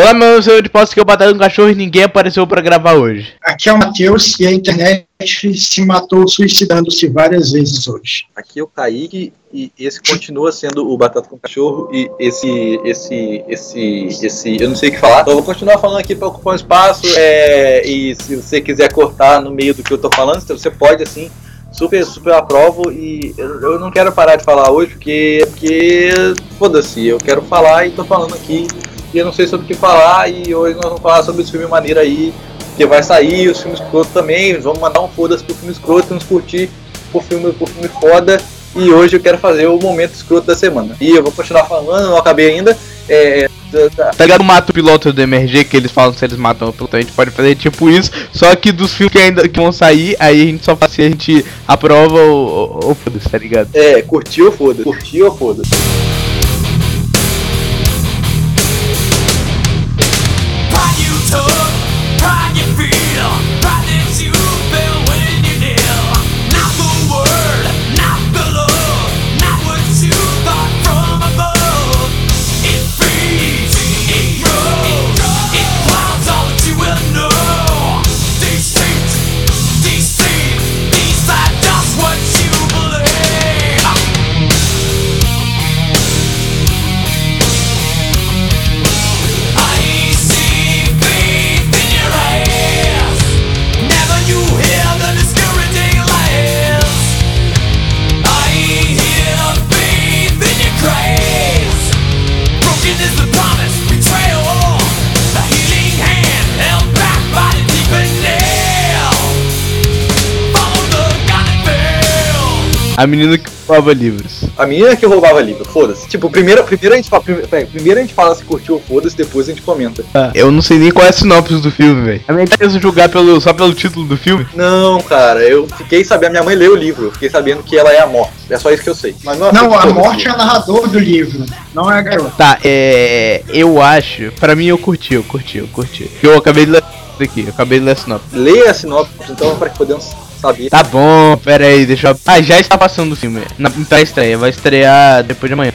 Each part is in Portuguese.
Olá, meu senhor de posse que eu batei um cachorro e ninguém apareceu pra gravar hoje. Aqui é o Matheus e a internet se matou suicidando-se várias vezes hoje. Aqui é o Kaique e esse continua sendo o Batata com Cachorro e esse, esse, esse, esse, eu não sei o que falar. Então eu vou continuar falando aqui para ocupar um espaço é, e se você quiser cortar no meio do que eu tô falando, você pode assim super, super aprovo e eu não quero parar de falar hoje porque, porque foda-se, eu quero falar e tô falando aqui e eu não sei sobre o que falar e hoje nós vamos falar sobre esse filme maneiro aí que vai sair, os filmes escroto também, vamos mandar um foda-se pro filme escroto, vamos curtir o filme, o filme foda e hoje eu quero fazer o momento escroto da semana. E eu vou continuar falando, não acabei ainda. É, Tá ligado? Mata o piloto do MRG, que eles falam se eles matam o piloto, a gente pode fazer tipo isso, só que dos filmes que ainda que vão sair, aí a gente só faz se a gente aprova ou, ou foda-se, tá ligado? É, curtiu ou foda-se. Curtiu ou foda-se. A menina que roubava livros. A menina que roubava livro, foda-se. Tipo, primeiro, primeiro, a gente fala, primeiro, a gente fala se curtiu ou foda-se, depois a gente comenta. Eu não sei nem qual é a sinopse do filme, velho. A minha ideia é julgar pelo, só pelo título do filme. Não, cara, eu fiquei sabendo, minha mãe leu o livro, eu fiquei sabendo que ela é a morte. É só isso que eu sei. Mas não, Não, a morte é o narrador do livro, não é a garota. Tá, é. Eu acho. Pra mim eu curti, eu curti, eu curti. Eu acabei de ler isso aqui, eu acabei de ler a sinopse. Leia a sinopse, então, para que podemos saber. Tá bom, pera aí, deixa eu. Ah, já está passando o filme. Na pré-estreia, vai estrear depois de amanhã.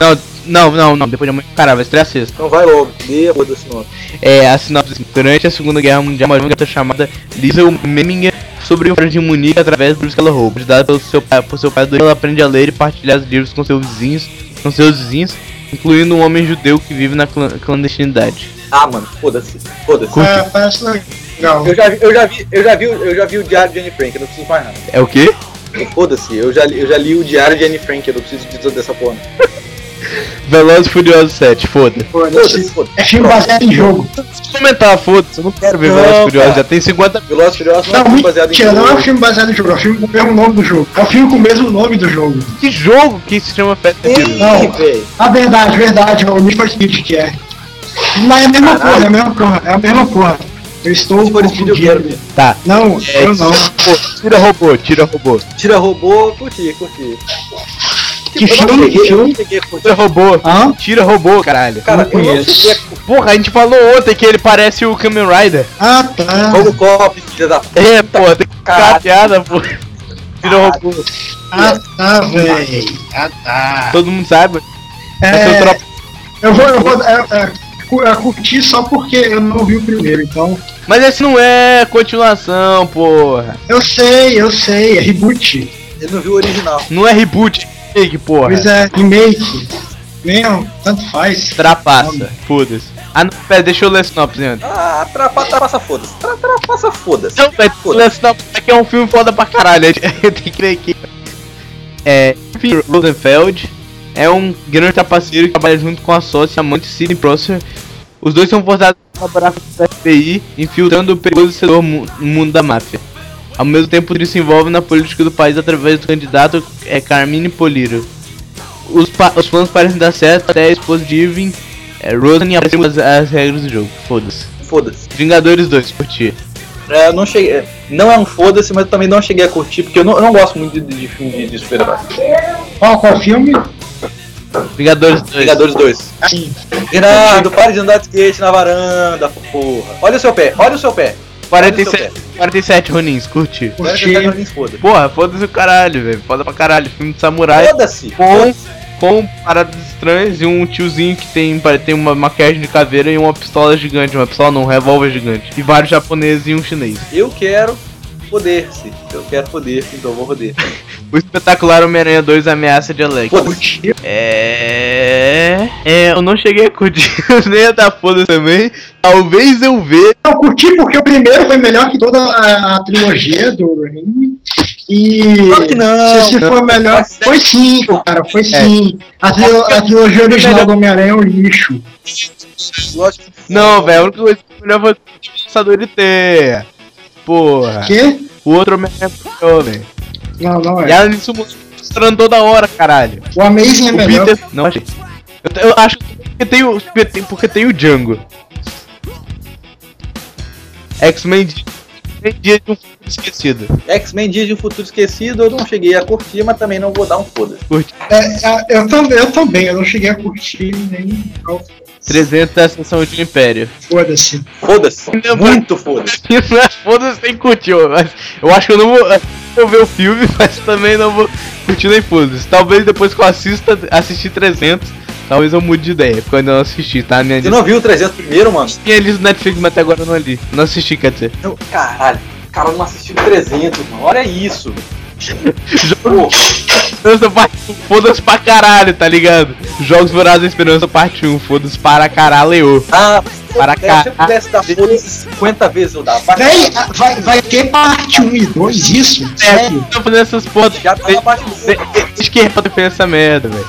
Não, não, não, não, depois de amanhã. Cara, vai estrear sexta. Então vai logo, lê a sinopse. É, a sinopse. Durante a Segunda Guerra Mundial, uma garota chamada Lisa Meminger sobre um de Munique através dos que ela rouba. Ajudada pelo seu pai, por seu pai, ela aprende a ler e partilhar os livros com seus vizinhos, com seus vizinhos, incluindo um homem judeu que vive na clan- clandestinidade. Ah, mano, foda-se, foda-se. É, parece legal. Eu já, eu, já vi, eu, já vi, eu já vi o Diário de Anne Frank, eu não preciso mais nada. É o quê? Foda-se, eu já, li- eu já li o Diário de Anne Frank, eu não preciso disso dessa porra. Velozes e Furiosos 7, foda. Foda-se. Foda-se, foda-se. É filme baseado em jogo. Se comentar, foda-se, eu não quero ver Não, Velozes e Furiosos, já tem 50 Velozes e Furiosos não, é Não, filme baseado em mentira, não é um jogo. filme baseado em jogo, é um filme com o mesmo nome do jogo. É um filme com o mesmo nome do jogo. Que jogo que se chama Fast and Furious? Não. A verdade, verdade, é o Need for Speed que é. Não é a mesma Caralho. porra, é a mesma porra, é a mesma porra. Eu estou confundindo. ver. Tá. Não, É, eu não. Pô, tira robô, tira robô. Tira robô, curti, curti. Que não filme, cheguei, que eu não curtir. Tira robô. Hã? Tira robô, caralho. Cara, Não eu não. Porra, a gente falou ontem que ele parece o Kamen Rider. Ah, tá. Robocop, filha da puta. É, pô, tem que ficar piada, pô. Tira robô. Ah, tá, véi. Ah, tá. Todo mundo sabe. É eu vou, eu vou é, é, é, curtir só porque eu não vi o primeiro, então. Mas esse não é continuação, porra. Eu sei, eu sei, é reboot. Ele não viu o original. Não é reboot, remake, porra. Pois é, remake. Mesmo, tanto faz. Trapaça, foda-se. Ah, não, pera, deixa eu ler a sinopse antes. Ah, trapa, trapaça foda-se. Tra, trapaça foda-se. Não, velho, ler a sinopse aqui é um filme foda pra caralho. Tem que ler aqui. É. Rosenfeld é um grande trapaceiro que trabalha junto com a sócia amante Sidney Prosser. Os dois são forçados a colaborar com o FBI, infiltrando o perigoso setor mu- no mundo da máfia. Ao mesmo tempo, eles se envolvem na política do país através do candidato é, Carmine Poliro. Os, os planos parecem dar certo até a esposa de Irving, é, Rosen, aparecem as, as regras do jogo. Foda-se. Foda-se. Vingadores 2, curti. É, eu não cheguei. é, Não é um foda-se, mas eu também não cheguei a curtir, porque eu não, eu não gosto muito de, de filme de, de super-herói. Qual, qual filme? Vingadores 2. Vingadores 2. Sim. Gerardo, pare de andar de skate na varanda, porra. Olha o seu pé, olha o seu pé. 47, 47 Ronins, curti. Curti. pé, Ronins, foda. Porra, foda-se o caralho, velho. Foda pra caralho. Filme de samurai Foda-se. com, com paradas estranhas e um tiozinho que tem, tem uma maquiagem de caveira e uma pistola gigante, uma pistola não, um revólver gigante. E vários japoneses e um chinês. Eu quero poder-se. Eu quero poder, então vou poder. O espetacular Homem-Aranha 2 Ameaça de Alex. Foda-se. É. É, eu não cheguei a curtir nem a dar foda também. Talvez eu veja. Eu curti porque o primeiro foi melhor que toda a, a trilogia do Raimi. E Claro que não. se, se for melhor, é- foi sim, cara, foi sim. A, trilo- a trilogia original do Homem-Aranha é um lixo. Lógico Não, velho, a única coisa que melhor foi o lançador de teia. Porra. Quê? O outro Homem-Aranha é melhor, velho. Não, não E é. além disso, mostrando toda hora, caralho. O Amazing é O melhor. Peter. Não achei. Eu, eu acho que tem o, porque tem- tem o Django. X-Men Dia- Dia de um Futuro Esquecido. X-Men Dias de um Futuro Esquecido eu não cheguei a curtir, mas também não vou dar um foda-se. É, é, eu, também, eu também, eu não cheguei a curtir nem. não, 300 da Ascensão de um Império. Foda-se. Foda-se. Muito foda-se. Não é foda-se nem curtiu, mas eu acho que eu não vou, vou ver o filme, mas também não vou curtir nem foda-se. Talvez depois que eu assista, assistir 300, talvez eu mude de ideia, porque eu ainda não assisti, tá? Minha Você não viu o 300 primeiro, mano? Tinha lido no Netflix, mas até agora eu não li. Não assisti, quer dizer. Não, caralho. O cara não assistiu 300, mano. Olha isso. Pô, Esperança parte 1, foda-se pra caralho, tá ligado? Jogos Vorazes da Esperança parte 1, foda-se para caralho. ah, Para se eu pudesse dar foda-se 50 vezes eu dava. Vai, Véi, vai, vai ter parte 1 e 2 isso? É, Sério? tô fazendo essas porra. Já tá na parte do Desde que é pra defender essa merda, velho.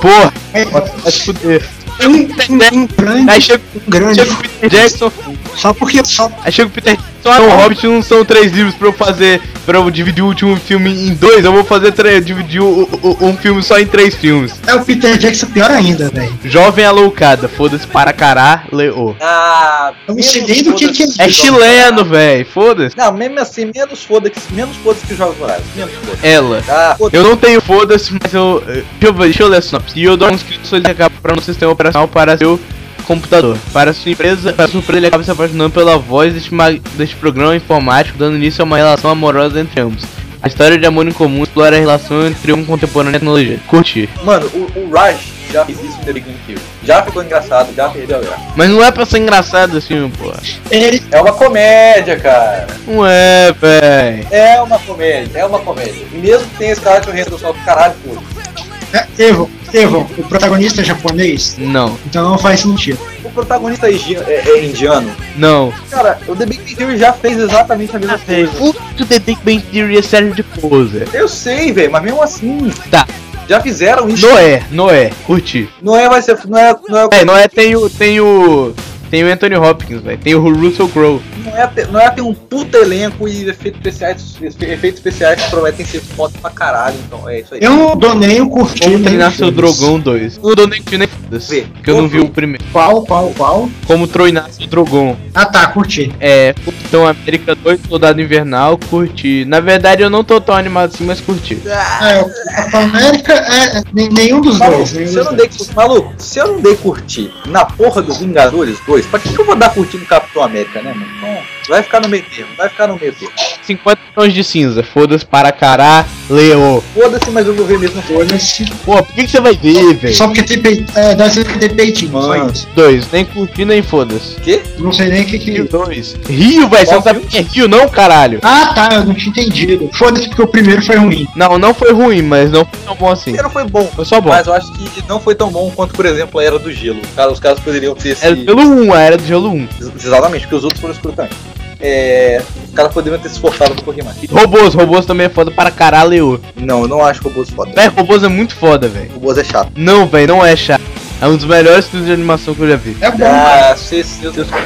Porra, É, vai se fuder. um, um, um grande, Aí chega, um grande. chega o Peter Jackson, Só porque. Só, aí chega o Peter Jackson, ah, o Hobbit não são três livros pra eu fazer, pra eu dividir o último filme em dois, eu vou fazer três, dividir o- o- um filme só em três filmes. é o Peter Jackson pior ainda, velho. Jovem aloucada, foda-se para caralho. Ah, Eu sei nem do que que É Jogos chileno, velho, foda-se. Não, mesmo assim, menos foda-se menos foda que os Jogos Vorazes. Menos foda Ela. Ah, foda Eu não tenho foda-se, mas eu. eh, Deixa eu, ver, deixa eu ler a sinopse. E eu dou um inscrito solicitado para um sistema operacional para seu computador. Para sua empresa, para sua empresa, ele acaba se apaixonando pela voz deste, deste programa informático, dando início a uma relação amorosa entre ambos. A história de amor em comum explora a relação entre um contemporâneo e a tecnologia. Curti. Mano, o, o Raj já fez isso no The Big Bang Theory. Já ficou engraçado, já perdeu a graça. Mas não é pra ser engraçado assim, pô. É uma comédia, cara. Não é, véi. É uma comédia, é uma comédia. E mesmo que tenha esse cara de Henry do caralho, pô. É, Evo, Evo, o protagonista é japonês, Não, então não faz sentido. O protagonista é, é- é indiano. não. Cara, o The Big Bang Theory já fez exatamente a mesma coisa. O The Big Bang Theory é sério de poser. Eu sei, velho, mas mesmo assim. Tá. Já fizeram isso. Noé, Noé, curti. Não é, vai ser. Não é, não é, É, Noé tem o. tem o. Tem o Anthony Hopkins, velho. Tem o Russell Crowe. não, é, ter- não é ter um puta elenco e efeitos especiais. Efeitos especiais que prometem ser foda pra caralho. Então é isso aí. Eu não dou nem o curtir. Como treinar o seu. Drogão 2. Não dou nem curti nem foda-se. Porque eu não vi o primeiro. Qual, qual, qual? Como treinar seu Drogon. Ah tá, curti. É, Capitão América 2, Soldado Invernal, curti. Na verdade eu não tô tão animado assim, mas curti. É, América é nem- nenhum dos Maluco, dois. Nenhum se eu dos não dei, maluco, se eu não dei curtir na porra do Vingadores 2, pra que, que eu vou dar curtir no Capitão América, né, mano? Então, vai ficar no meio termo, vai ficar no meio termo. 50 tons de cinza, foda-se para caralho. Foda-se, mas eu vou ver mesmo Foda-se. Pô, por que, que você vai ver, velho? Só porque tem peitinho. É, deve ser porque tem peitinho, só Mano. isso. Dois, nem curti nem foda-se. O quê? Não sei nem o que que. Rio 2. Rio, velho, você não sabe quem é Rio, não, caralho? Ah tá, eu não tinha entendido. Foda-se porque o primeiro foi ruim. Não, não foi ruim, mas não foi tão bom O assim. primeiro foi bom, Foi só bom. mas eu acho que não foi tão bom quanto, por exemplo, a Era do Gelo. Cara, os caras poderiam ter esse... Era do gelo 1, a era do gelo 1. Exatamente, porque os outros foram também. É... Os caras poderiam ter se esforçado um pouquinho mais. Robôs, robôs também é foda para caralho. Não, eu não acho robôs foda. Véi, robôs é muito foda, velho. Robôs é chato. Não, velho, não é chato. É um dos melhores filmes de animação que eu já vi. É bom, Ah, seus,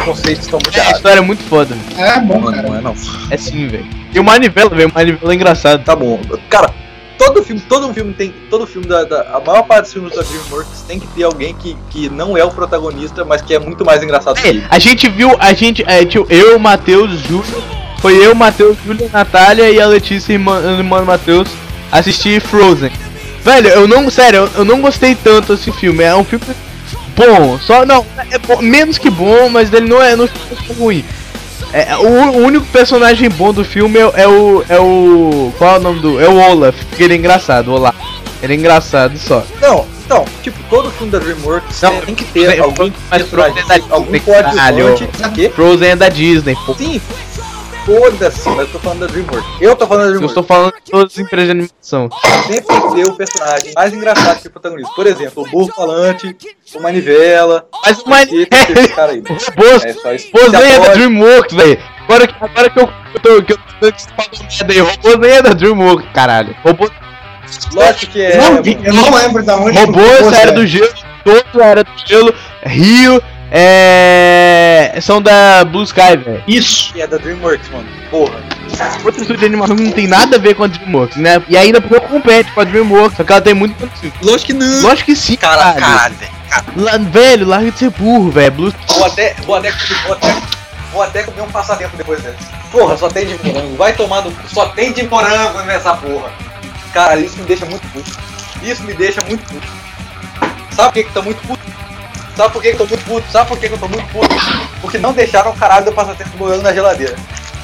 conceitos estão muito A errados. história é muito foda, velho. é bom, Não, cara. não é não. É sim, velho. E o Manivela, velho, o Manivela é engraçado. Tá bom. Cara, todo filme, todo filme tem. Todo filme da, da- A maior parte dos filmes da DreamWorks tem que ter alguém que, que não é o protagonista, mas que é muito mais engraçado que É, ele. a gente viu, a gente, é, tio, eu, Matheus, Júlio, foi eu, Matheus, Júlio, Natália e a Letícia, irmã, irmã do Matheus, assistir Frozen. Velho, eu não, sério, eu, eu não gostei tanto desse filme. É um filme bom, só não, é bom- menos que bom, mas ele não é, não é ruim. É, o, o único personagem bom do filme é, é o, é o, qual é o nome do, é o Olaf, porque ele é engraçado, Olaf. Ele é engraçado só. Não, Então, tipo, todo filme da DreamWorks Não, tem que ter algum mas Frozen é da algum Disney. Aqui? Frozen é da Disney, pô. Sim, foda-se, mas eu tô falando da DreamWorks. Eu tô falando da Eu DreamWorks. estou falando de todas as empresas de animação. Sempre tem ter o personagem mais engraçado que o protagonista. Por exemplo, o burro falante, o manivela. Mas o esse cara aí. Robôs, É só isso. nem é da Dreamworks, velho. Agora, que- agora que eu, eu tô. Que eu tô falando aí, robôs nem é da Dreamworks, caralho. Robôs, Lógico que é. Não, eu não lembro da onde. o era é. do gelo, todos era do gelo, Rio, é. São da Blue Sky, velho. Isso. que é da DreamWorks, mano. Porra. Outro estúdio de animação que não tem nada a ver com a Dreamworks, né? E ainda porque compete com a Dreamworks, só que ela tem muito conteúdo. Lógico que não. Lógico que sim, Cara, caralho. velho. Lá- velho, larga de ser burro, velho. Blue Vou até, vou até, vou até, vou até comer um passatempo depois dessa. Porra, só tem de morango. Vai tomar no. Só tem de morango nessa porra. Cara, isso me deixa muito puto. Isso me deixa muito puto. Sabe por que que tô muito puto? Sabe por que que tô muito puto? Sabe por que que eu tô muito puto? Porque não deixaram o caralho do passatempo de morango na geladeira.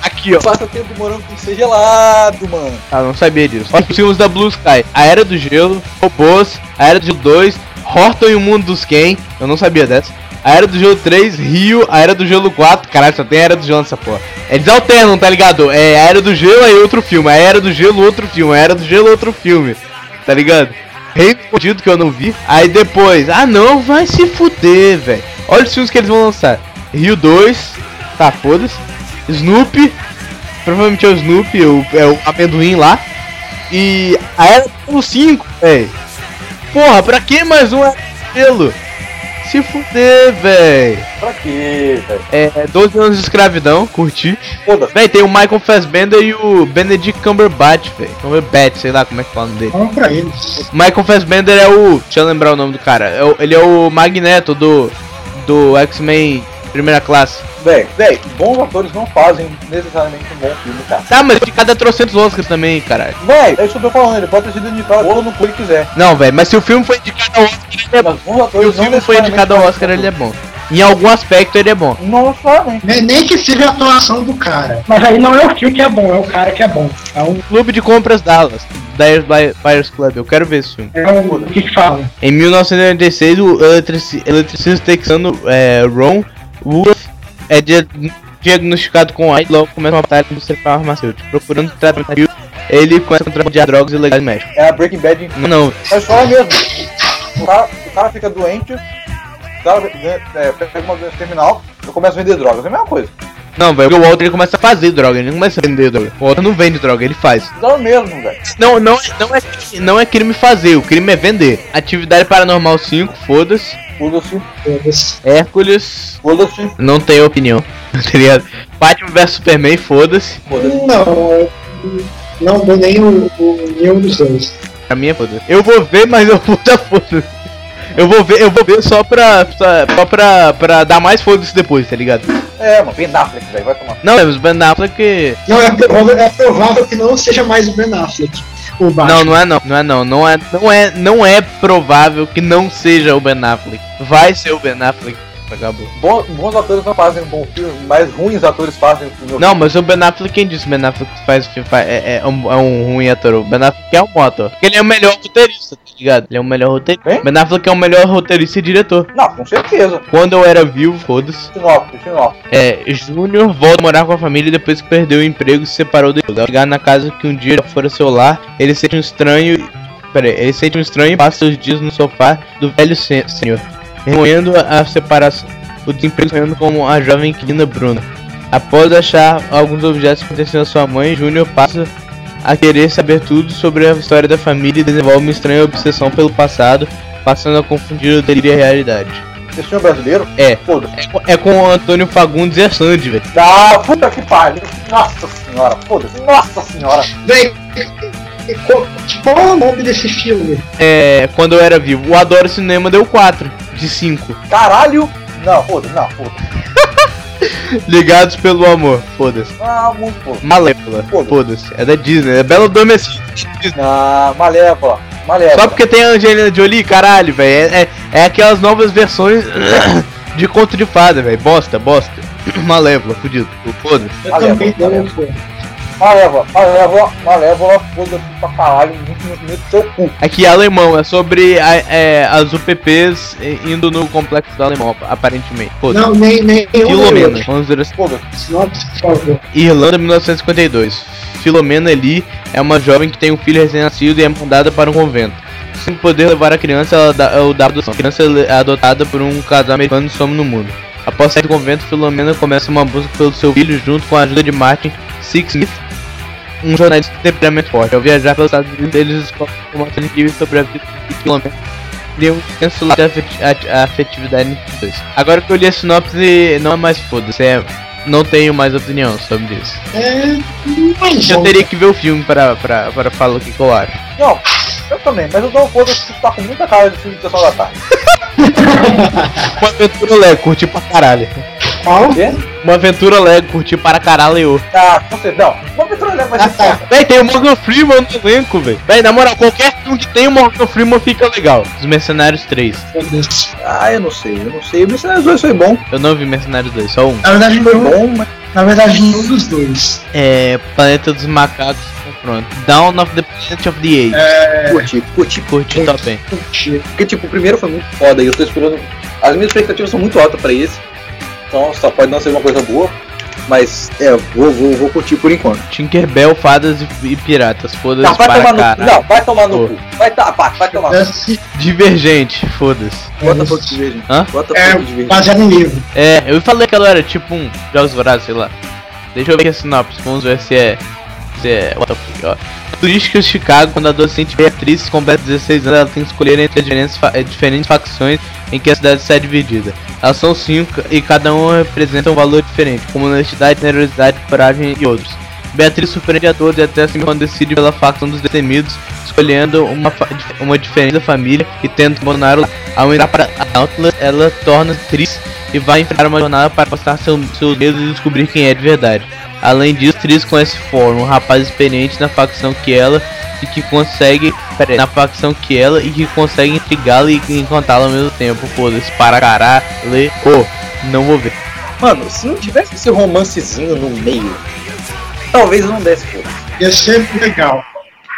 aqui, ó. O passatempo de morango tem que ser gelado, mano. Ah, não sabia disso. Os filmes da Blue Sky. A Era do Gelo, Robôs, A Era do Gelo 2, Horton e o Mundo dos Ken. Eu não sabia dessa. A Era do Gelo 3, Rio, A Era do Gelo 4. Caralho, só tem a Era do Gelo nessa porra. Eles alternam, tá ligado? É a Era do Gelo aí outro filme. A Era do Gelo, outro filme. A Era do Gelo, outro filme. Tá ligado? Respondido que eu não vi. Aí depois, ah não, vai se fuder, velho. Olha os filmes que eles vão lançar. Rio 2, tá, foda-se. Snoopy, provavelmente é o Snoopy, o, é o amendoim lá. E a Era do 5, velho. Porra, pra que mais um Era do Gelo? Se fuder, velho. Pra quê, velho? É, 12 anos de escravidão, curti. Foda-se. Véi, tem o Michael Fassbender e o Benedict Cumberbatch, velho. Cumberbatch, sei lá como é que fala o nome dele. Vamos pra eles. Michael Fassbender é o. Deixa eu lembrar o nome do cara. É o- ele é o Magneto do. Do X-Men primeira classe. Véi, véi, bons atores não fazem necessariamente um bom filme, cara. Tá, mas de cada trocentos Oscars também, caralho. Véi, é isso que eu tô falando, ele pode ter sido indicado ou no que ele quiser. Não, velho, mas se o filme foi indicado ao Oscar, ele é bom. Mas bons Se o filme não foi indicado ao Oscar, ele é bom. Em algum aspecto ele é bom. Não. Nem, nem que seja a atuação do cara. Mas aí não é o filme que é bom, é o cara que é bom. É um. Clube de Compras Dallas, Dyers Buy- Buyers Club, eu quero ver esse filme. É o que que fala? Em 1996, o eletrici- eletricista texano é, Ron Woolworth é dia- diagnosticado com AIDS logo começa uma batalha com o indústria farmacêutica. Procurando tratamento, ele começa a contrabandear drogas ilegais no México. É a Breaking Bad. Não, não, É só mesmo. O cara, o cara fica doente, o cara ganha- é, pega uma doença terminal, eu começo a vender drogas. É a mesma coisa. Não, velho, porque o Walter ele começa a fazer droga, ele não começa a vender droga. O Walter não vende droga, ele faz. É o mesmo, velho. Não, não, não, é, não é crime fazer, o crime é vender. Atividade Paranormal 5, foda-se. Foda-se, Foda-se. Hércules, foda-se, não tem opinião, tá ligado? Batman vs Superman, foda-se. foda-se. Não, eu não dou nem o, o nenhum dos dois. Pra mim é foda. Eu vou ver, mas eu vou dar foda. Eu vou ver, eu vou ver só pra. Só, pra, pra dar mais foda-se depois, tá ligado? É, mano, Ben Affleck, velho, vai tomar. Não, mas o Ben Affleck. Não, é provável, é provável que não seja mais o Ben Affleck. O Batman. Não, não é não, não é não. Não é, não é, não é provável que não seja o Ben Affleck. Vai ser o Ben Affleck. Acabou. Bom- bons atores não fazem um bom filme, mas ruins atores fazem um filme. Não, mas o Ben Affleck, quem disse? O Ben Affleck faz faz- é, é um, é um ruim ator. O Ben Affleck é um bom ator. Porque ele é o melhor roteirista, tá ligado? Ele é o melhor roteirista. Quem? Ben Affleck é o melhor roteirista e diretor. Não, com certeza. Quando eu era vivo, foda-se. É, Júnior volta a morar com a família depois que perdeu o emprego e se separou dele. Ao chegar na casa que um dia fora seu lar, ele sente um estranho. Pera aí, ele sente um estranho e passa os dias no sofá do velho se- senhor, remoendo a a separação. O desemprego sonhando como a jovem inquilina Bruna. Após achar alguns objetos pertencendo à sua mãe, Júnior passa a querer saber tudo sobre a história da família e desenvolve uma estranha obsessão pelo passado, passando a confundir o delírio e a realidade. Esse filme é brasileiro? É. Foda-se. É com- É com o Antônio Fagundes e a Sandy, velho. Ah, puta que pariu. Nossa senhora, foda-se. Nossa senhora. Vem. Qual, qual é o nome desse filme? É, quando eu era vivo. O Adoro Cinema deu 4 de 5. Caralho. Não, foda-se, não, foda-se. Ligados pelo amor. Foda-se. Ah, muito foda. Malévola. Foda-se. Foda-se. É da Disney. É Bela Adormecida. Ah, Malévola. Malévola. Só porque tem a Angelina Jolie, caralho, velho. É, é, é aquelas novas versões de conto de fada, velho. Bosta, bosta. Malévola, fudido. Foda-se. Eu Malévola, também não Malévola. Malévola, Malévola, foda-se pra caralho, muito, muito, muito seu cu. Aqui é alemão, é sobre a- é, as UPPs indo no complexo do alemão, aparentemente. Foda-se. Não, nem, nem Filomena, vamos ver assim. Favor. Irlanda, 1952. Filomena Lee é uma jovem que tem um filho recém-nascido e é mandada para um convento. Sem poder levar a criança, ela dá, ela dá adoção. A criança é adotada por um casal americano e some no mundo. Após sair do convento, Filomena começa uma busca pelo seu filho junto com a ajuda de Martin Sixsmith, um jornalista de temperamento forte. Ao viajar pelos Estados Unidos, eles descobrem informações incríveis sobre a vida de Filomena. Tem um lado de afeti- a- afetividade entre os dois. Agora que eu li a sinopse, não é mais foda-se, é... não tenho mais opinião sobre isso. É. Mais Eu teria que ver o filme pra, pra, pra falar o que, que eu acho. Não, eu também, mas eu dou um foda-se que tá com muita cara de filme de sessão da tarde. Uma aventura Lego, curti pra caralho. Qual? Quê? Uma aventura Lego, curti para caralho. Ah, não sei, não. Uma aventura leva vai Ah, ser tá. foda. Véi, tem o Morgan Freeman no elenco, véi. Véi, na moral, qualquer filme que tem o Morgan Freeman fica legal. Os Mercenários 3. Foda-se. Ah, eu não sei, eu não sei. O Mercenários 2 foi bom. Eu não vi Mercenários 2, só um. Na verdade, Foi bom, mas. na verdade, nenhum dos dois. É. Planeta dos Macacos, pronto. Dawn of the Planet of the Apes. É. Curti, curti. Curti também. Curti. Porque, tipo, o primeiro foi muito foda e eu tô esperando. As minhas expectativas são muito altas pra esse. Então só pode não ser uma coisa boa. Mas, é, vou, vou, vou curtir por enquanto. Tinkerbell, Fadas e, e Piratas. Foda-se Não, vai para tomar no cu. caralho. Não, vai tomar no Pô. cu. Vai, tá, pá, vai tomar no cu. Esse Divergente, foda-se. Bota foto de verde. Hã? Bota É foto de verde. baseado em livro. É, eu falei que ela era tipo um Jogos Vorazes, sei lá. Deixa eu ver aqui a sinopse, vamos ver se é. Se é. What the fuck, ó. Turística de Chicago, quando a adolescente Beatriz completa 16 anos, ela tem que escolher entre as diferentes, fa- diferentes facções em que a cidade está dividida. Elas são cinco e cada uma representa um valor diferente, como honestidade, generosidade, coragem e outros. Beatriz surpreende a todos e até assim quando decide pela facção dos destemidos, escolhendo uma, uma diferente família e tenta abandonar o. Ao entrar para Atlas, ela torna Tris e vai enfrentar uma jornada para passar seu, seus medos e descobrir quem é de verdade. Além disso, Tris conhece Form, um rapaz experiente na facção que ela e que consegue. Na facção que ela e que consegue intrigá-la e encantá-la ao mesmo tempo. Foda-se, para caralho. Oh, não vou ver. Mano, se não tivesse esse romancezinho no meio, talvez eu não desse foda. Ia ser legal.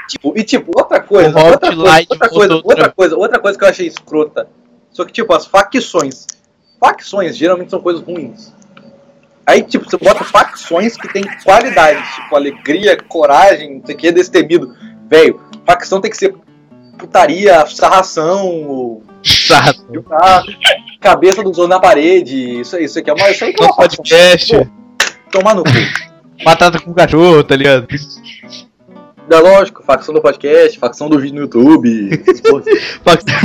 Tipo, e tipo, outra coisa, outra coisa, outra coisa, outra- coisa, outra coisa que eu achei escrota. Só que, tipo, as facções. Facções geralmente são coisas ruins. Aí, tipo, você bota facções que tem qualidades, tipo, alegria, coragem, não sei o que, destemido. Velho, facção tem que ser putaria, sarração, jogar cabeça do Zoro na parede. Isso, isso aqui é uma. Isso aí que é uma facção. podcast. Tomar no cu. Batata com cachorro, tá ligado? É lógico, facção do podcast, facção do vídeo no YouTube. Facção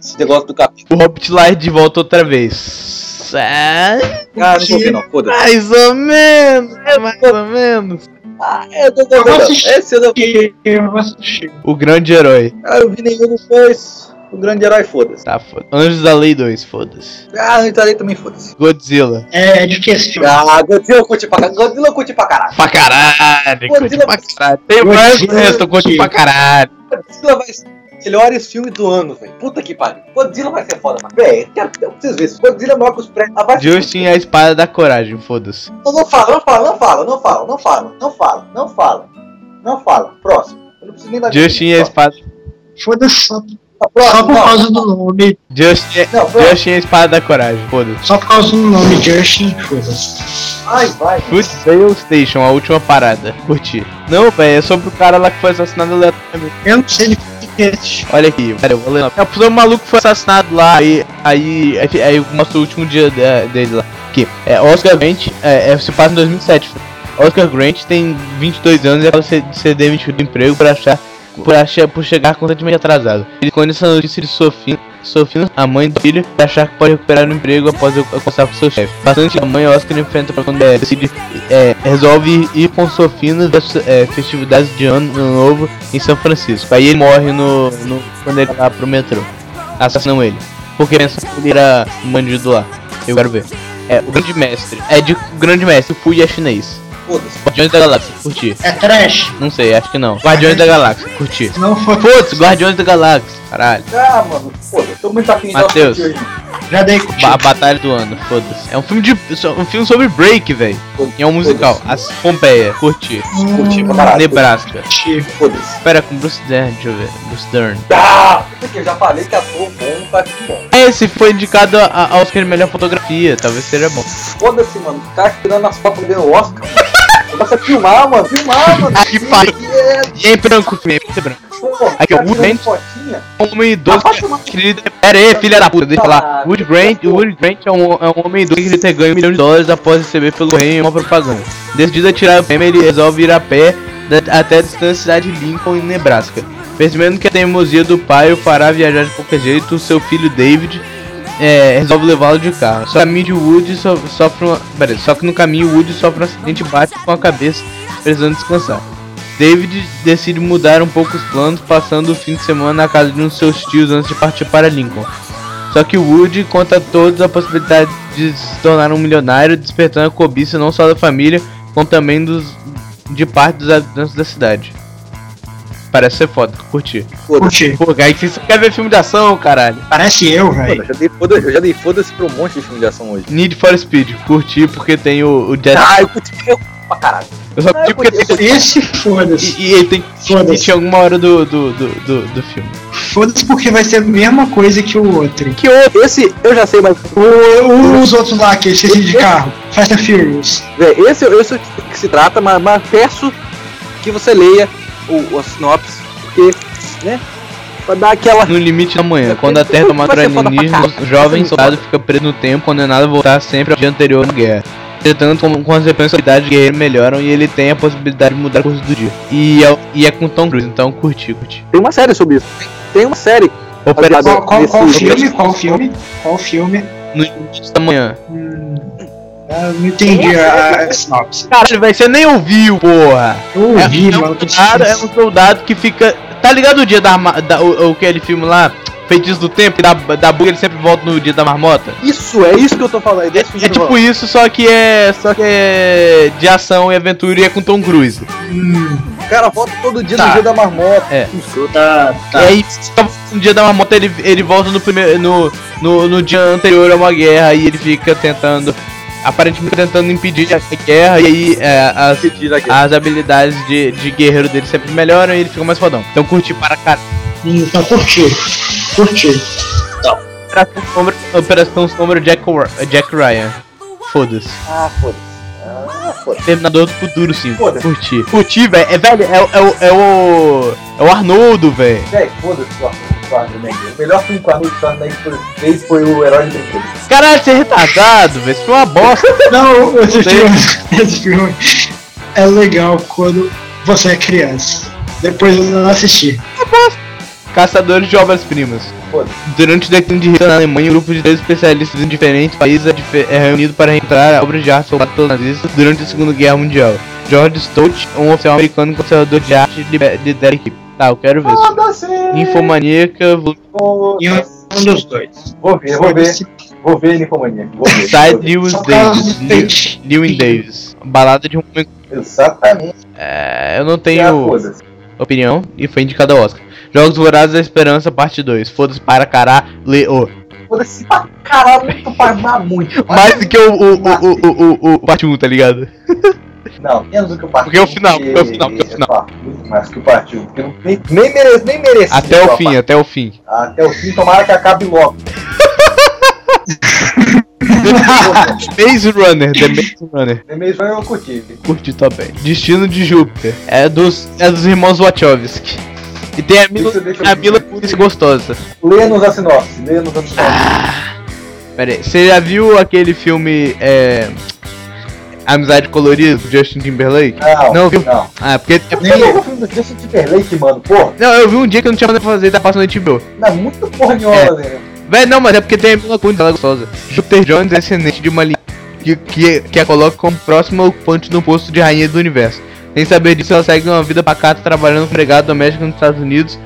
Esse negócio do capítulo. O Hobbit Light de volta outra vez. É, Ah, não vou ver não, foda-se. mais ou menos, é mais ou menos. Ah, é, eu tô Eu vou assistir. Esse eu não. Que eu assisti. O grande herói. Ah, eu vi nenhum depois. O grande herói, foda-se. Tá, foda. Anjos da Lei 2, foda-se. Ah, eu entrarei também, foda-se. Godzilla. É de que esse filme? Ah, Godzilla eu curti pra caralho. Godzilla eu curti pra caralho. Pra caralho, curte Godzilla- pra caralho. Tem mais Godzilla- resto, curte pra caralho. Godzilla vai ser o melhores filmes do ano, velho. Puta que pariu. Godzilla vai ser foda, mano. Véi, eu quero- eu preciso ver isso. Godzilla é maior que os pré. Vai se Justin é a espada da coragem, foda-se. Não, não fala, não fala, não fala, não fala, não fala, não fala, não fala, não fala. Próximo. Eu não preciso nem dar Justin é a espada. Foda-se só, por causa do nome. Justin é, Não. Justin é a espada da coragem, foda-se. Só por causa do nome Justin, foda-se. Ai, vai. Fruitvale Station, a última parada. Curti. Não, velho, é sobre o cara lá que foi assassinado aleatoriamente. Eu não sei de é. Olha aqui, pera, eu vou ler. É, o maluco foi assassinado lá, aí, aí, aí, aí mostra o último dia de- dele lá. Aqui, é, Oscar Grant, é, é, se passa em 2007. Oscar Grant tem 22 anos e acaba de ser, de ser demitido do emprego por achar, por achar, por chegar constantemente atrasado. Ele conhece a notícia de Sofia, Sofia, a mãe do filho, e achar que pode recuperar o emprego após alcançar com seu chefe. Bastante a mãe, Oscar enfrenta pra quando é, decide, é, resolve ir com Sofia das é, festividades de ano, ano novo em São Francisco. Aí ele morre no, no quando ele vai lá pro metrô. Assassinam ele. Porque pensam que ele era bandido lá. Eu quero ver. É, o grande mestre. É de o grande mestre, o Fui é chinês. Foda-se. Guardiões da Galáxia, curti. É trash. Não sei, acho que não. Guardiões da Galáxia, curti. Se não for. Foda-se, Guardiões da Galáxia, caralho. Ah, mano, foda-se. Tô muito afim de Matheus. hoje. Já dei curtir. Ba- a Batalha do Ano, foda-se. É um filme de. um filme sobre break, velho. E é um musical. As Pompeia, curti. Curti pra caralho. Nebraska. Curtir. Foda-se. Espera com Bruce Dern, deixa eu ver. Bruce Dern. Ah, porque eu já falei que ator bom tá aqui bom. Esse foi indicado a, a Oscar de melhor fotografia, talvez seja bom. Foda-se, mano. O cara tirando as fotos dentro Oscar. Começa a filmar, mano. Filmar, mano. Ah, que pariu. É, E é em branco, é em branco. pô, Aqui, tirando Woodland. fotinha. Um homem idoso. Ah, vai tomar- Querido, pera aí, filha da puta, deixa eu falar. Wood Grant, Wood Grant é um, é um homem idoso que ele ter ganho um milhão de dólares após receber pelo correio uma propaganda. Decidido a tirar o prêmio, ele resolve ir a pé até a distância da cidade de Lincoln, em Nebraska. Percebendo que a teimosia do pai o fará viajar de qualquer jeito, seu filho David é, resolve levá-lo de carro. Só caminho de Wood so, sofre uma. Pera, só que no caminho Wood sofre um acidente e bate com a cabeça, precisando descansar. David decide mudar um pouco os planos, passando o fim de semana na casa de um de seus tios antes de partir para Lincoln. Só que Wood conta a todos a possibilidade de se tornar um milionário, despertando a cobiça não só da família, como também dos, de parte dos habitantes da cidade. Parece ser foda, curti. Curtir. Pô, Guy, você quer ver filme de ação, caralho? Parece eu, velho. eu já dei foda- eu já dei foda-se pra um monte de filme de ação hoje. Need for Speed, curti porque tem o, o Jet. Ah, eu curti eu pra caralho. Eu só ah, curti porque curti- tem. Esse foda-se. E, e ele tem que Foda-se. tinha alguma hora do, do, do, do, do filme. Foda-se porque vai ser a mesma coisa que o outro. Que outro? Esse eu já sei, mas. O, o- os outros lá que eu esqueci de carro. Fast and Furious. Véi, esse, esse é o que se trata, mas, mas peço que você leia o, a sinopse, porque, né? Pra dar aquela. No limite da manhã, quando a Terra alienígenas, caralho. o jovem soldado fica preso no tempo, condenado a voltar sempre ao dia anterior na guerra. Entretanto, como consequência, as habilidades de guerreiro melhoram e ele tem a possibilidade de mudar o curso do dia. E é, e é com Tom Cruise, então curti, curti. Tem uma série sobre isso. Tem uma série. Operação Qual, qual, qual filme? Qual filme? Qual filme? no limite da manhã. Hum, eu não entendi a, a sinopse. Caralho, velho, você nem ouviu, porra! Eu É, ouvi, é um mano. tô soldado, é um soldado que fica. Tá ligado o dia da, da o, o aquele filme lá? Feitiço do Tempo, que da, da buga ele sempre volta no dia da marmota? Isso, é isso que eu tô falando. É, É que tipo isso, só que é. Só que é de ação e aventura e é com Tom Cruise. Hum, cara volta todo dia Tá. no dia da marmota. É. Isso. tá, E tá. aí, só no dia da marmota ele, ele volta no primeiro. No, no, no dia anterior a uma guerra e ele fica tentando. Aparentemente tentando impedir a guerra e aí é, as, as habilidades de, de guerreiro dele sempre melhoram e ele fica mais fodão. Então curti para caralho. Hum, tá curti. Curti. Operação Sombra, Operação Sombra Jack, Jack Ryan. Foda-se. Ah, foda-se. Ah, foda-se. Terminador do Futuro 5. Foda-se. Curti. Curti, velho. É, velho, é, o- é, o- é o. É o Arnoldo, velho. Véi, foda-se o Arnold Schwarzenegger. O melhor filme o Arnold Schwarzenegger fez foi o Herói de Brinquedo. Caralho, você é retardado, velho. Isso foi uma bosta. Não, esse filme, esse filme é legal quando você é criança. Depois eu não assisti. Caçadores de obras-primas. Foda-se. Durante o declínio de Hitler na Alemanha, um grupo de três especialistas em diferentes países é é reunido para reencontrar obras de arte soldadas pelos nazistas durante a Segunda Guerra Mundial. George Stout, um oficial americano conservador de arte, lidera a equipe. Tá, eu quero ver. isso. Foda-se. Infomaníaca, volume E um, um dos dois. Vou ver, vou ver. Vou ver Ninfomania. Vou ver. Ver. Lewis Davis. do Lew- peixe. Lewin Davis. Balada de um homem. Exatamente. É, eu não Ah, tenho opinião e foi indicado ao Oscar. Jogos Vorazes da Esperança, parte 2. Foda-se para caralho. Foda-se pra caralho, muito pra muito. Mais do que o, o, o, o, o, o parte 1, tá ligado? Não, menos do que o partido. Porque é o final, porque é o final, porque é o final. Muito mais que o partido. Porque não, nem, nem merece, nem merece. Até o fim, até o fim. Até o fim, tomara que acabe logo. Maze Runner, The Maze Runner. Nem mesmo eu curti. Curti também. Destino de Júpiter. É dos, é dos irmãos Wachowski. E tem a Mila, a. Mila Kunis gostosa. Lê-nos a sinopse, lê-nos a sinopse. Pera aí, você já viu aquele filme é, Amizade Colorida do Justin Timberlake? Não, Não, viu? Não. Ah, porque. É porque o filme do Justin Timberlake, mano. Porra, não, eu vi um dia que eu não tinha nada pra fazer, tá passando HBO. não é muito pornhola, velho. Véi, não, mas é porque tem a Mila Kunis, ela é gostosa. Júpiter Jones é descendente de uma linha que, que, que a coloca como próxima ocupante no posto de rainha do universo. Sem saber disso, ela segue uma vida pacata trabalhando como empregada doméstica nos Estados Unidos,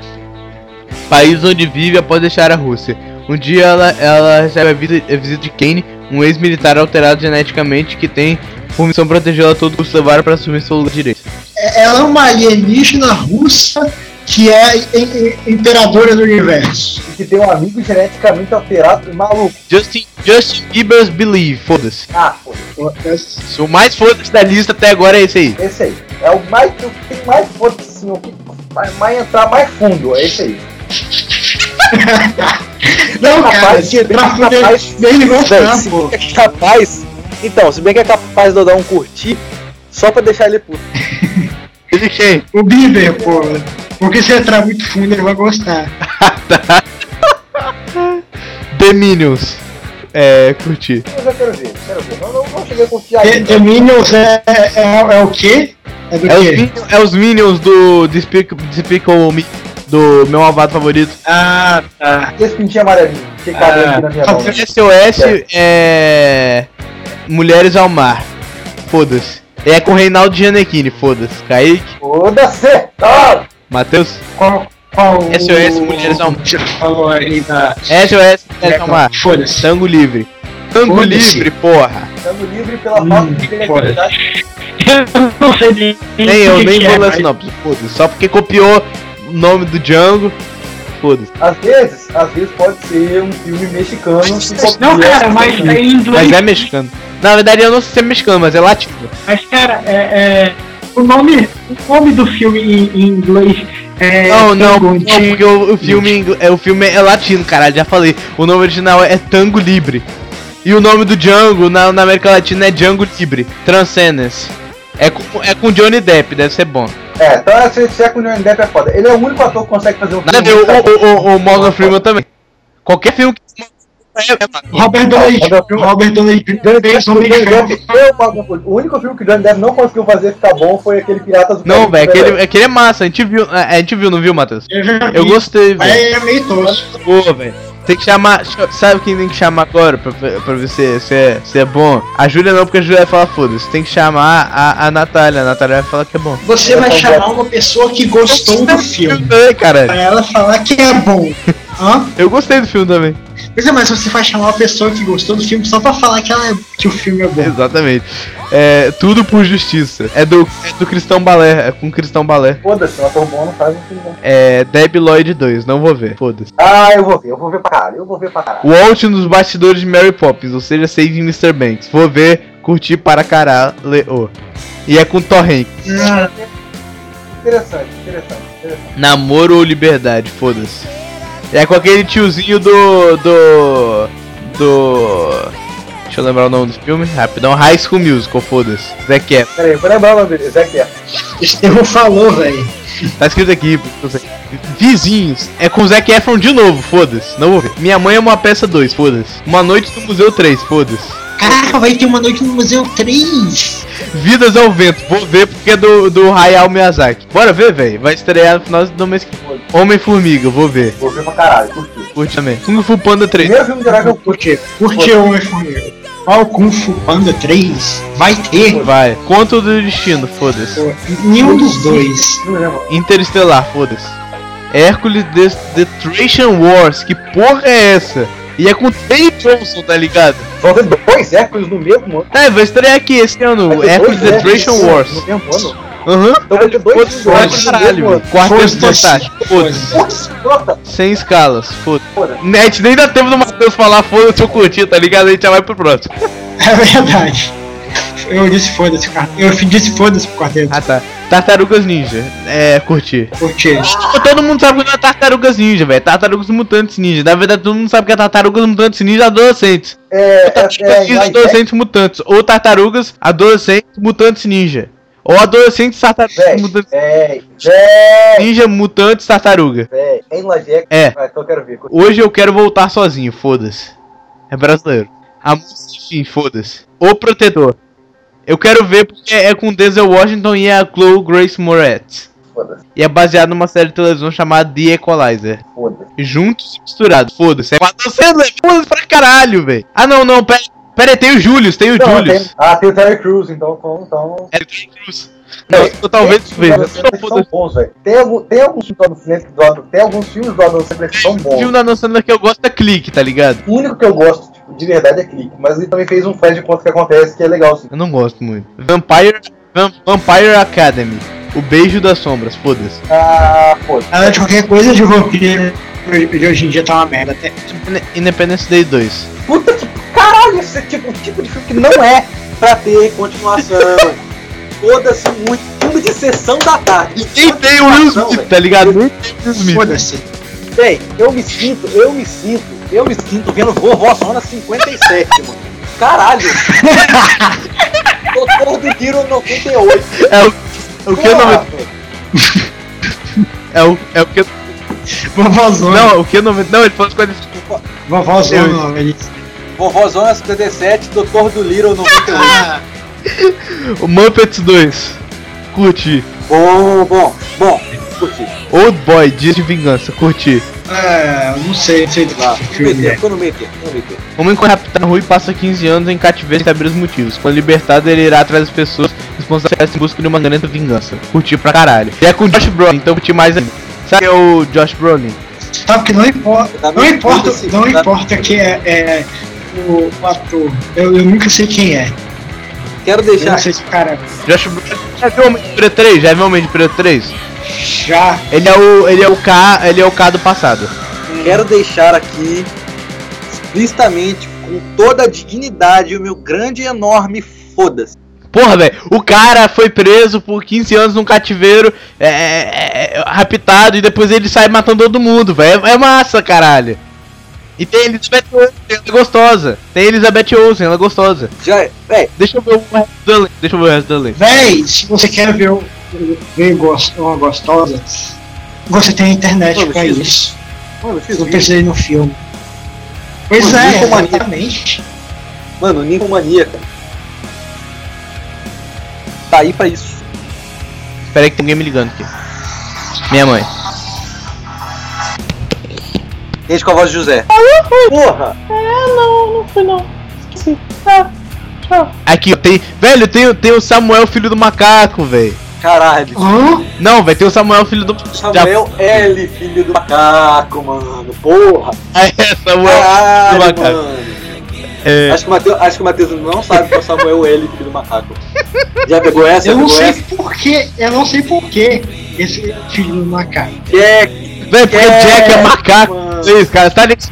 país onde vive após deixar a Rússia. Um dia ela, ela recebe a, vida- a visita de Kane, um ex-militar alterado geneticamente que tem por missão protegê-la a todo custo levar para assumir seu lugar direito. É- Ela é uma alienígena russa que é im- im- imperadora do universo. E que tem um amigo geneticamente alterado e maluco. Justin, Justin Bieber's Believe, foda-se. Ah, foda-se. O mais foda-se da lista até agora é esse aí. Esse aí. É o mais. O que tem mais foda-se, assim, o que vai, vai entrar mais fundo. É esse aí. Não, cara, Capaz, se pra capaz- gostar, pô. é capaz. Então, se bem que é capaz de eu dar um curtir só pra deixar ele puto. Ele quem? O Bieber, pô. Porque se entrar muito fundo, ele vai gostar. The Minions. É, curti. Mas eu quero ver, quero ver. Não, não, não cheguei a curtir The, ainda. The Minions é, é, é, é o quê? É do É os? Minions, é os Minions do Despicable, Despicable Me, do meu malvado favorito. Ah, tá. Esse pintinho amarelinho, que cabe Ah, aqui na minha tá mão. SOS é. Mulheres ao Mar. Foda-se. É com Reinaldo Gianecchini, foda-se. Kaique, Foda-se! Ah! Matheus. Qual, qual SOS Mulheres ao Mar. Falou aí da... SOS Mulheres ao Mar. Foda-se. Tango livre. Tango livre, porra. Estamos livre pela Hum, falta de criatividade. Eu não sei nem, Nem eu, nem vou é, ler a mas- sinopse, foda-se. Só porque copiou nome do Django, foda-se. Às vezes, às vezes pode ser um filme mexicano que Não, cara, mas é em inglês. Mas é mexicano. Na verdade eu não sei se é mexicano, mas é latino. Mas, cara, é, é- o, nome, o nome do filme em, em inglês é. Não, não, não, porque o, o filme, é, o filme é latino, caralho, já falei. O nome original é Tango Libre. E o nome do Django na, na América Latina é Django Libre, Transcendence. É com, é com Johnny Depp, deve ser bom. É, então se, se é com o Johnny Depp é foda. Ele é o único ator que consegue fazer um filme. o, o, o, o Morgan Freeman também. Qualquer filme que. É, é, mano. Robert Downey Robert Downey- Robert Downey Jr. Depp foi o único filme que o Johnny Depp não conseguiu fazer ficar bom foi aquele Piratas do Não, velho, aquele, aquele é massa, a gente viu, a, a gente viu, não viu, Matheus? Eu já Eu vi, gostei, velho. é meio tosco. Pô, velho. Tem que chamar. Sabe quem tem que chamar agora pra, pra ver se, se, é, se é bom? A Júlia não, porque a Júlia vai falar foda-se. Tem que chamar a, a Natália. A Natália vai falar que é bom. Você vai chamar uma pessoa que gostou do filme. também, caralho. Pra ela falar que é bom. Hã? Eu gostei do filme também. Pois é, mas você vai chamar uma pessoa que gostou do filme só pra falar que, ela é- que o filme é bom. Exatamente. É tudo por justiça. É do, é do Cristão Balé. É com Cristão Balé. Foda-se, um bom não faz um filme. É Debbie Lloyd 2. Não vou ver. Foda-se. Ah, eu vou ver, eu vou ver pra caralho, eu vou ver pra caralho. Walt nos bastidores de Mary Poppins. Ou seja, Saving Mr. Banks. Vou ver, curtir para caralho. Oh. E é com Torrent. Ah, Interessante, interessante, interessante. Namoro ou liberdade, foda-se. É com aquele tiozinho do. do. do. Deixa eu lembrar o nome do filme, rapidão. High School Musical, foda-se. Zac Efron. Pera aí, vou lembrar o nome dele, Zac Efron. Estevão falou, velho. Tá escrito aqui. não sei. Vizinhos. É com Zac Efron de novo, foda-se. Não vou ver. Minha mãe é uma peça 2, foda-se. Uma noite no Museu 3, foda-se. Caraca, vai ter uma noite no Museu 3. Vidas ao Vento, vou ver porque é do, do Hayao Miyazaki. Bora ver, velho. Vai estrear no final do mês que vem. Homem-Formiga, vou ver. Vou ver pra caralho, por quê? Curte também. Kung Fu Panda 3. Primeiro filme de herói que eu Por quê? Por que o iPhone? Qual Kung Fu Panda 3? Vai ter? Vai. Conto do Destino, foda-se. Nenhum dos dois. Interestelar, foda-se. Hércules The, Trajan Wars, que porra é essa? E é com Dave Johnson, tá ligado? Vão ter dois Hércules no mesmo ano. É, vai estrear aqui esse ano, Hércules The Trajan Wars. No mesmo ano. Aham. Então vai ter dois Hércules no caralho, mesmo velho. ano. Quarteto Foda-se. Fantástico, foda-se. Sem escalas, foda-se. Foda-se. Net, nem dá tempo do Matheus falar foda-se eu curti, tá ligado? A gente já vai pro próximo. É verdade. Eu disse foda-se, cara. Eu disse foda-se pro quarteto. Ah tá. Tartarugas Ninja. É, curti. Quê? Todo mundo sabe que é Tartarugas Ninja, velho. Tartarugas Mutantes Ninja. Na verdade, todo mundo sabe que é Tartarugas Mutantes Ninja adolescentes. É, é, Tartarugas é, é, adolescentes mutantes. Ou Tartarugas adolescentes mutantes ninja. Ou adolescentes tartarugas Véi, mutantes véi, véi, ninja mutantes tartaruga. véi. Em. É. Então eu quero ver. Hoje eu quero voltar sozinho, foda-se. É brasileiro. A música, enfim, foda-se. O Protetor. Eu quero ver porque é com Denzel Washington e a Chloe Grace Moretz. Foda-se, E é baseado numa série de televisão chamada The Equalizer. foda-se. Juntos e misturados. Foda-se. É com Adam Sandler. Foda-se pra caralho, velho. Ah, não, não. Pera, pera aí, tem o Julius. Tem o Não, Julius. tem- Ah, tem o Terry Crews, então. então, então... É o Tom Cruise. Não, eu talvez veja. que são bons, velho. Tem, algum, tem alguns filmes do Adam Sandler- do Adam- tem alguns filmes do Adam Sandler que são O bons. filme da Adam Sandler que eu gosto é Clique, tá ligado? O único que eu gosto, de verdade é clique. Mas ele também fez um flash de conta que acontece que é legal, sim. Eu não gosto muito. Vampire, Vam- Vampire Academy. O beijo das sombras, foda-se. Ah, pô. Ela de qualquer coisa de vampiro de hoje em dia tá uma merda. Até, Inde- Independence Day 2. Puta que caralho, esse é tipo, um tipo de filme que não é pra ter continuação. Foda-se muito. Filme de sessão da tarde. E tem o Will Smith, tá ligado? Nem tem o Will Smith. Foda-se. Véi, eu me sinto, eu me sinto, eu me sinto vendo Vovó Zona 57, mano. Caralho! Doutor do Tiro 98. É o, o que não velho. é o é o que Vovózona. não, o que não não, ele falou 45. Vovózona, ele. Vovó Zona 57, Doutor do Little 98. Ah, O Muppets 2. Curti. Bom, bom, bom. Curti. Old Boy, Dias de Vingança, curti. É, não sei, não sei Lá, filme meter, é. ficou no meter, ficou no meter. Homem com Capitão Rui passa 15 anos em cativeiro sem saber os motivos. Quando libertado, ele irá atrás das pessoas responsáveis em busca de uma grande vingança. Curti pra caralho. E é com Josh Brolin, então curti mais ainda. Sabe quem é o Josh Brolin? Sabe que não importa, Tá não importa, não tá- importa que é, é o, o ator. Eu, eu nunca sei quem é. Quero Eu deixar não sei se o cara Josh Brolin. Já viu Homem de Preto 3? Já viu Homem de Preto 3? Já. Ele é o. ele é o K. ele é o K do passado. Quero deixar aqui explicitamente, com toda a dignidade, o meu grande e enorme foda-se. Porra, velho, o cara foi preso por 15 anos num cativeiro, é, é, é, raptado, e depois ele sai matando todo mundo, velho. É, é massa, caralho. E tem Elizabeth Olsen, ela é gostosa. Tem Elizabeth Olsen, ela é gostosa. Já, é, véi, Deixa eu ver o resto. Deixa eu ver o resto do elenco. Véi, se você quer ver, o- ver gos- uma gostosa, você tem a internet Mano, pra isso. mano, eu fiz Não ir no filme. Pois Mano, é, Ninfomania. exatamente. Mano, Ninfomaníaca. Tá aí pra isso. Espera aí que tem alguém me ligando aqui. Minha mãe. Gente com a voz de José. Porra! Aqui, tem. Velho, tem, tem o Samuel, filho do macaco, velho. Caralho. Hã? Não, vai ter o Samuel, filho do. Samuel L, filho do macaco, mano. Porra! Ah, é, Samuel, Caralho, do macaco. mano. É, Acho que, o Mateus, acho que o Matheus não sabe que é o Samuel L, filho do macaco. Já pegou essa? Eu Já não pegou sei essa? porquê, eu não sei porquê esse filho do macaco. Jack, velho, porque É, Jack é macaco. mano. Isso, cara, tá ligado?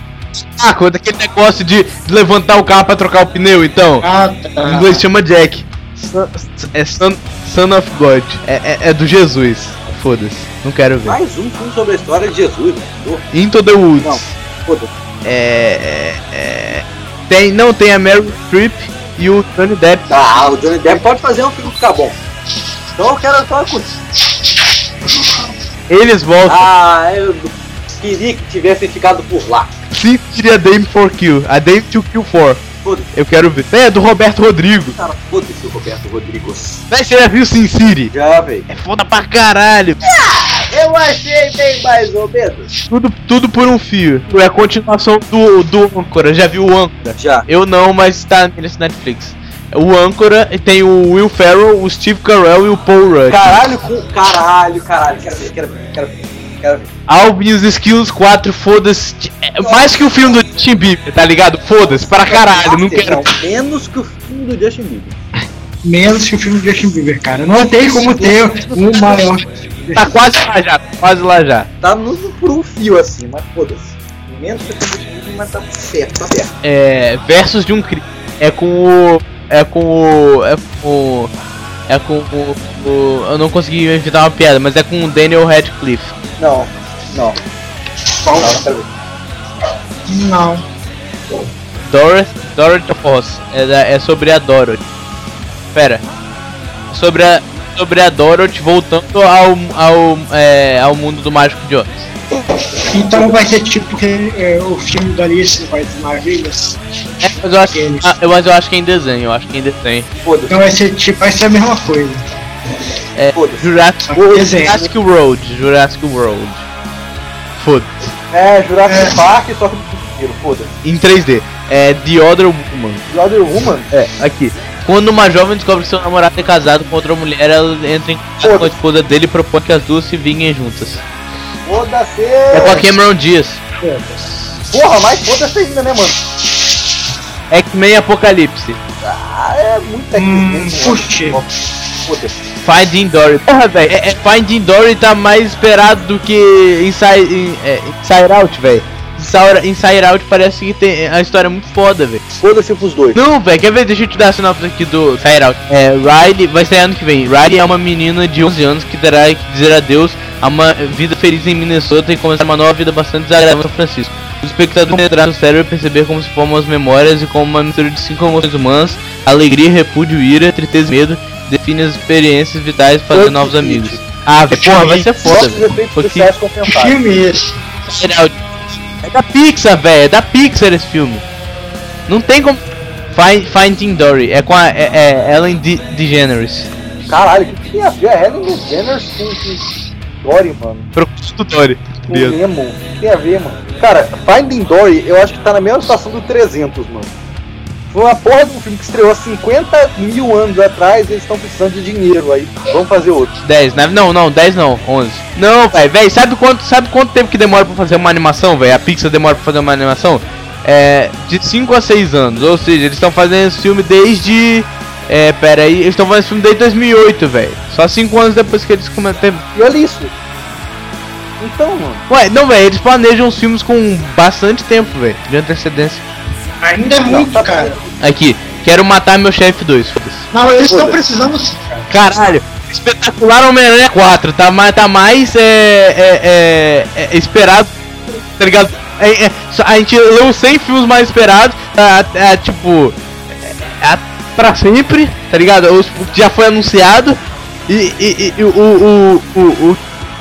Saco, daquele negócio de levantar o carro pra trocar o pneu, então. Ah, Em tá. inglês chama Jack. Son- É son, son of God. É, é, é do Jesus. Foda-se. Não quero ver. mais um filme sobre a história de Jesus. Porra, Into the Woods. Não. Foda-se. É, é, é, Tem, não, tem a Meryl Streep e o Johnny Depp. Ah, o Johnny Depp pode fazer um filme ficar bom. Então eu quero só curtir. Eles voltam. Ah, eu queria que tivessem ficado por lá. Sim, seria Dame for Kill. A Dame to Kill for. Foda-se, Eu quero ver. É, do Roberto Rodrigo. cara, foda-se o Roberto Rodrigues. Véi, você já viu Sin City? Já, velho. É foda pra caralho. Eu achei bem mais ou menos. Tudo, tudo por um fio. É a continuação do, do Âncora. Já viu o Âncora? Já. Eu não, mas tá nesse Netflix. O Âncora e tem o Will Ferrell, o Steve Carell e o Paul Rudd. Caralho, com. Caralho, caralho. Quero ver, quero ver, quero ver. Quero ver. Alvin e os Skills 4, foda-se. É mais que o filme do Tim Bieber, tá ligado? Foda-se, pra caralho, não quero. Não, menos que o filme do Justin Bieber. Menos que o filme de Justin Bieber, cara. Não tem como ter um maior. Tá quase lá já, tá quase lá já. Tá no, por um fio assim, mas foda-se. Menos que o filme do Justin Bieber, mas tá perto, tá perto. É. Versus de um crime. É com o. É com o. É com o. É com o, o- Eu não consegui evitar uma piada, mas é com o Daniel Radcliffe. Não, não. Não, não. Dorothy, Dorothy Foss. É, da- é sobre a Dorothy. Pera. Sobre a. Sobre a Dorothy voltando ao, ao, é, ao mundo do Mágico de Oz. Então vai ser tipo que, é, o filme da Alice no País das Maravilhas. É, mas eu acho, Eles. ah, eu- mas eu acho que é em desenho, eu acho que é em desenho. Foda-se, Então vai ser tipo, vai ser a mesma coisa. É. Jurassic. Jurassic World, Jurassic World. Foda-se. É, Jurassic É. Park, só que do primeiro, foda-se. Em 3D. É The Other Woman. The Other Woman? É, aqui. Quando uma jovem descobre que seu namorado é casado com outra mulher, ela entra em contato com a esposa dele e propõe que as duas se vinguem juntas. Foda-se! É com a Cameron Diaz. Porra, mas foda-se ainda, né, mano? X-Men Apocalipse. Ah, é muito Hum, X-Men, puxa. Foda-se. Finding Dory. Porra, velho, é, é- Finding Dory tá mais esperado do que Inside, in- é, Inside Out, velho. Inside, Inside Out parece que tem a história é muito foda, velho. Foda-se pros dois. Não, velho, quer ver? Deixa eu te dar a sinopse aqui do Inside Out. É, Riley, vai ser ano que vem. Riley é uma menina de 11 anos que terá que dizer adeus a uma vida feliz em Minnesota e começar uma nova vida bastante desagradável em São Francisco. Os espectadores penetrar no cérebro e perceber como se formam as memórias e como uma mistura de cinco emoções humanas, alegria, repúdio, ira, tristeza e medo, define as experiências vitais e fazer novos que amigos. Ah, velho, porra, vai ser foda, velho. Porque- Que filme é esse? É da Pixar, velho. É da Pixar esse filme. Não tem como. Find, Finding Dory. É com a é, é Ellen De DeGeneres. Caralho, o que tem a ver a Helen DeGeneres com Dory, mano? Procura Dory. Com Nemo? O que tem a ver, mano? Cara, Finding Dory, eu acho que tá na mesma situação do 300, mano. Foi uma porra de um filme que estreou há 50 mil anos atrás e eles estão precisando de dinheiro aí. Vamos fazer outro. 10, né? Não, não, 10 não, 11. Não, velho, velho, sabe quanto, sabe quanto tempo que demora pra fazer uma animação, velho? A Pixar demora pra fazer uma animação? É, de 5 a 6 anos, ou seja, eles estão fazendo esse filme desde. É, pera aí, eles estão fazendo esse filme desde 2008, velho. Só 5 anos depois que eles começaram. E olha isso. Então, mano. Ué, não, velho, eles planejam os filmes com bastante tempo, velho, de antecedência. Ainda é muito, tá cara. Aqui, quero matar meu chefe 2, foda-se. Não, eles estão precisando sim, cara. Caralho, espetacular Homem-Aranha 4, tá, mais- tá mais é, é, é, é, esperado, tá ligado? É, é, a gente leu 100 filmes mais esperados, tá, é, tipo, é, pra sempre, tá ligado? Os, o que já foi anunciado e, e- e o, o, o, o,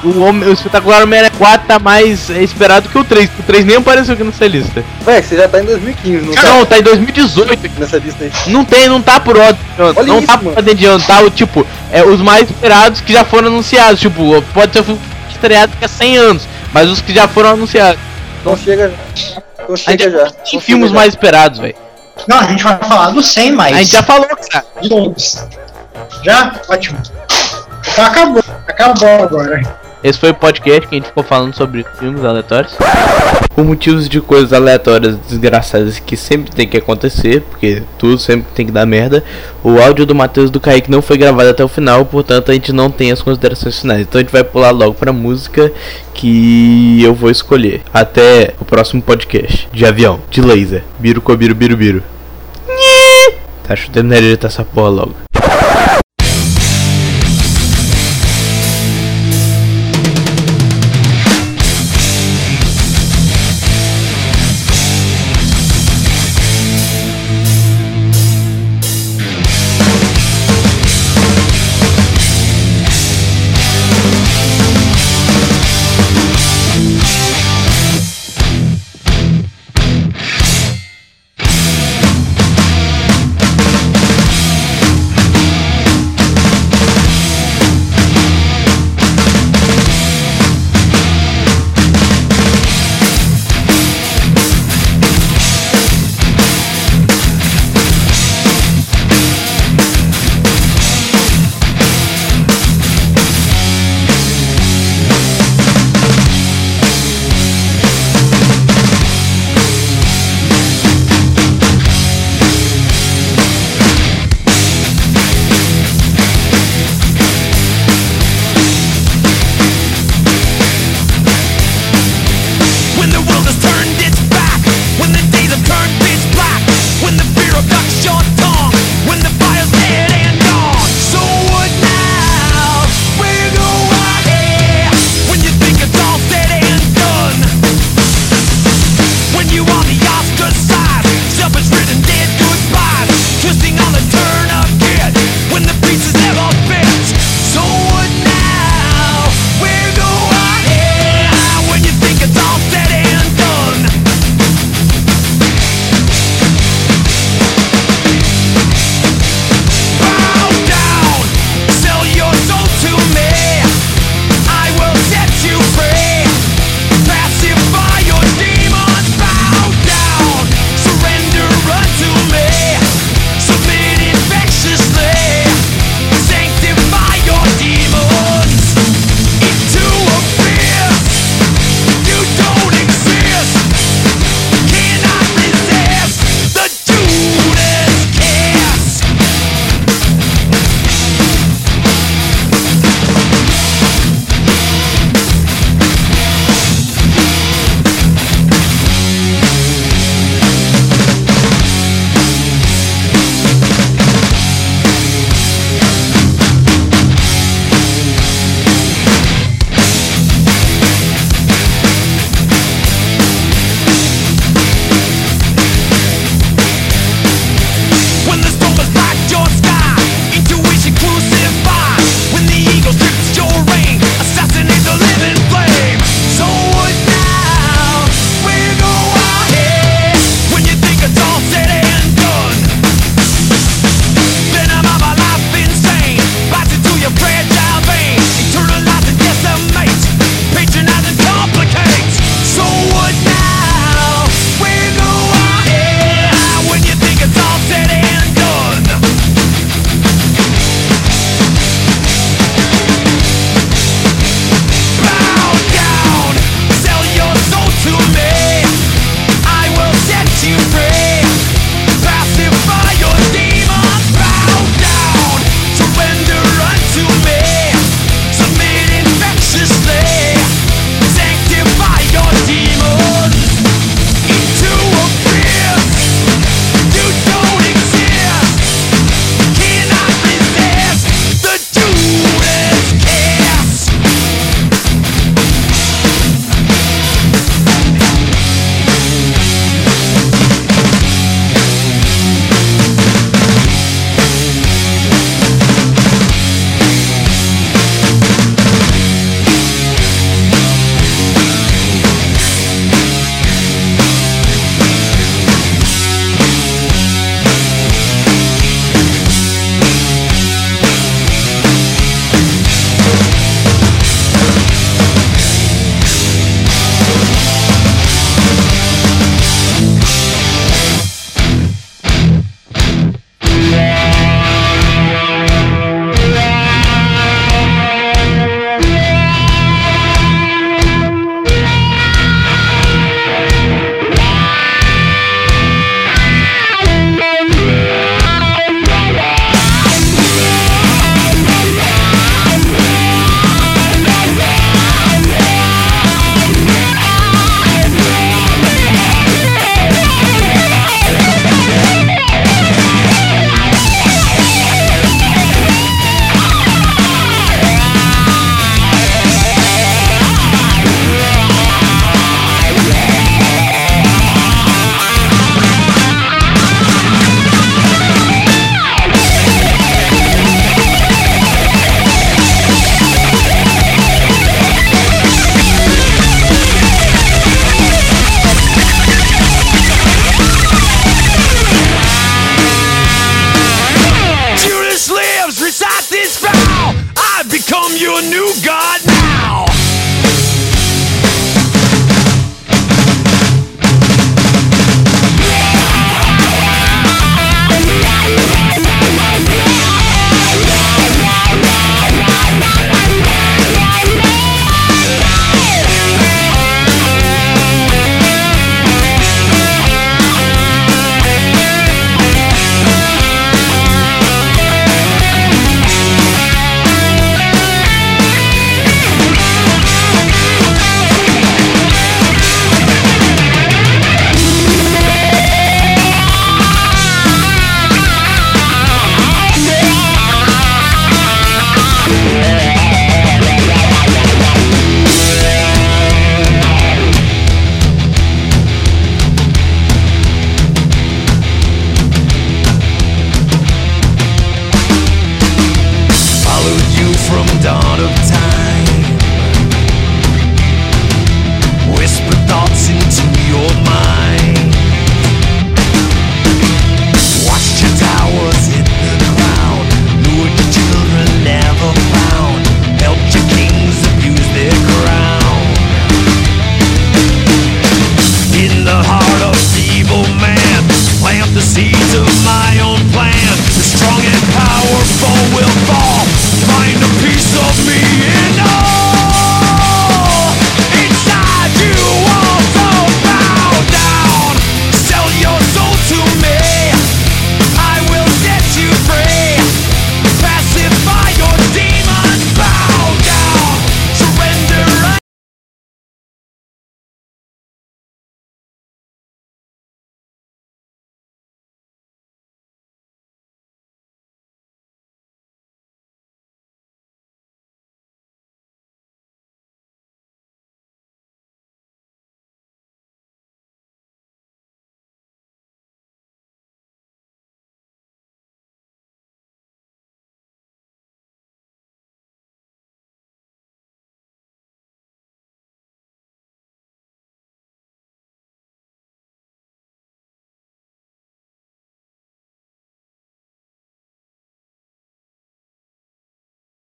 o, Homem- o espetacular Homem-Aranha 4 tá mais esperado que o 3, o 3 nem apareceu aqui nessa lista. Véi, você já tá em 2015, não tá? Não, tá em 2018 aqui. Nessa lista aí. Não tem, não tá por ordem. ano, Olha não isso, tá por ordem de ano, tá? O tipo, é os mais esperados que já foram anunciados. Tipo, pode ser estreado daqui a 100 anos, mas os que já foram anunciados. Então chega. Então chega já. tem filmes chega mais esperados, velho. Não, a gente vai falar do 100 mais. A gente já falou, cara. De todos. Já? Ótimo. Então acabou. Acabou agora. Esse foi o podcast que a gente ficou falando sobre filmes aleatórios. Por motivos de coisas aleatórias, desgraçadas que sempre tem que acontecer, porque tudo sempre tem que dar merda. O áudio do Matheus do Kaique não foi gravado até o final, portanto a gente não tem as considerações finais. Então a gente vai pular logo pra música que eu vou escolher. Até o próximo podcast. De avião, de laser. Biru cobiru biru biru. Där så den är det dessa pålog.